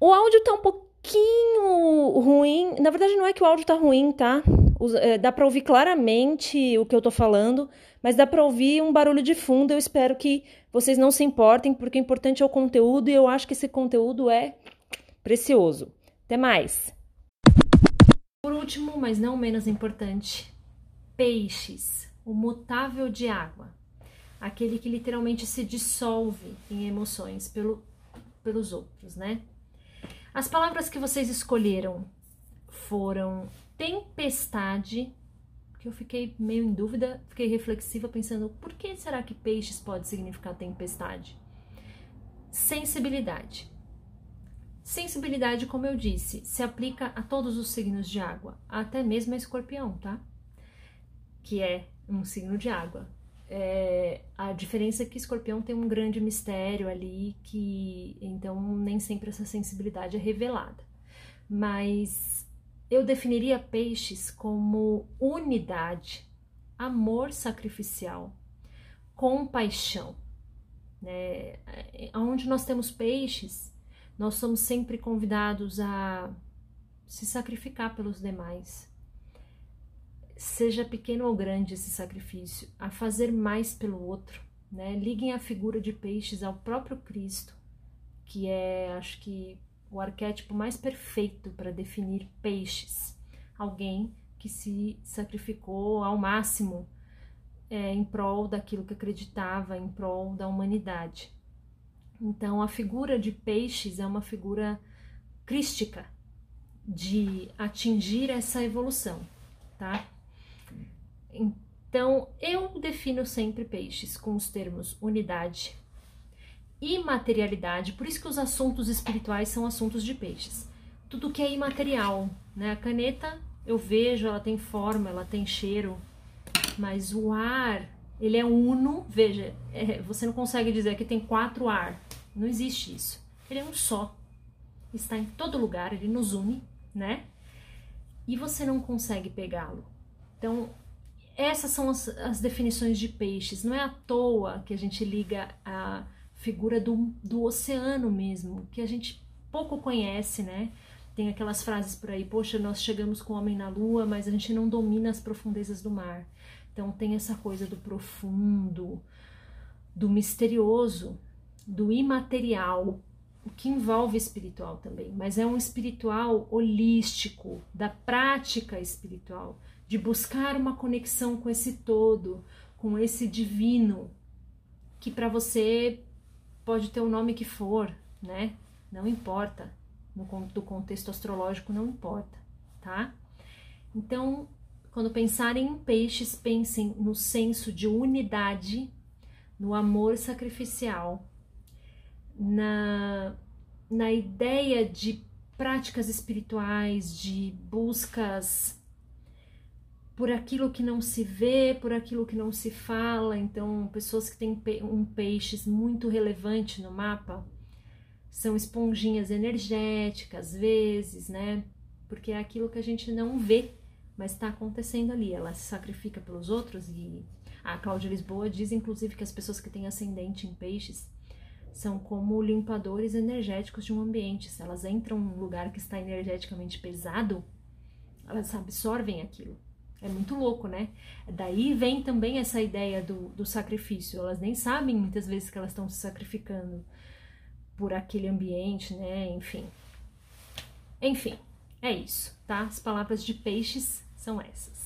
O áudio tá um pouquinho ruim. Na verdade, não é que o áudio tá ruim, tá? É, dá para ouvir claramente o que eu tô falando, mas dá para ouvir um barulho de fundo. Eu espero que vocês não se importem, porque o importante é o conteúdo e eu acho que esse conteúdo é precioso. Até mais! Por último, mas não menos importante, peixes, o mutável de água, aquele que literalmente se dissolve em emoções pelo, pelos outros, né? As palavras que vocês escolheram foram tempestade, que eu fiquei meio em dúvida, fiquei reflexiva pensando, por que será que peixes pode significar tempestade? Sensibilidade. Sensibilidade, como eu disse, se aplica a todos os signos de água, até mesmo a escorpião, tá? Que é um signo de água. É, a diferença é que escorpião tem um grande mistério ali, que então nem sempre essa sensibilidade é revelada. Mas eu definiria peixes como unidade, amor sacrificial, compaixão. Né? Onde nós temos peixes, nós somos sempre convidados a se sacrificar pelos demais. Seja pequeno ou grande esse sacrifício, a fazer mais pelo outro. Né? Liguem a figura de peixes ao próprio Cristo, que é, acho que, o arquétipo mais perfeito para definir peixes. Alguém que se sacrificou ao máximo é, em prol daquilo que acreditava, em prol da humanidade. Então, a figura de peixes é uma figura crística de atingir essa evolução, tá? Então, eu defino sempre peixes com os termos unidade, imaterialidade, por isso que os assuntos espirituais são assuntos de peixes. Tudo que é imaterial, né? A caneta eu vejo, ela tem forma, ela tem cheiro, mas o ar ele é uno, veja, é, você não consegue dizer que tem quatro ar, não existe isso. Ele é um só, está em todo lugar, ele nos une, né? E você não consegue pegá-lo. Então, essas são as, as, definições de peixes. Não é à toa que a gente liga a figura do, do oceano mesmo, que a gente pouco conhece, né? Tem aquelas frases por aí, poxa, nós chegamos com o homem na lua, mas a gente não domina as profundezas do mar. Então tem essa coisa do profundo, do misterioso, do imaterial, o que envolve espiritual também, mas é um espiritual holístico, da prática espiritual, de buscar uma conexão com esse todo, com esse divino, que para você pode ter o nome que for, né? Não importa. No do contexto astrológico não importa, tá? Então, quando pensarem em peixes, pensem no senso de unidade, no amor sacrificial, na, na ideia de práticas espirituais, de buscas por aquilo que não se vê, por aquilo que não se fala. Então, pessoas que têm um peixes muito relevante no mapa são esponjinhas energéticas, às vezes, né? Porque é aquilo que a gente não vê mas está acontecendo ali. Ela se sacrifica pelos outros e a Cláudia Lisboa diz, inclusive, que as pessoas que têm ascendente em peixes são como limpadores energéticos de um ambiente. Se elas entram num lugar que está energeticamente pesado, elas absorvem aquilo. É muito louco, né? Daí vem também essa ideia do, do sacrifício. Elas nem sabem muitas vezes que elas estão se sacrificando por aquele ambiente, né? Enfim. Enfim, é isso, tá? As palavras de peixes são essas.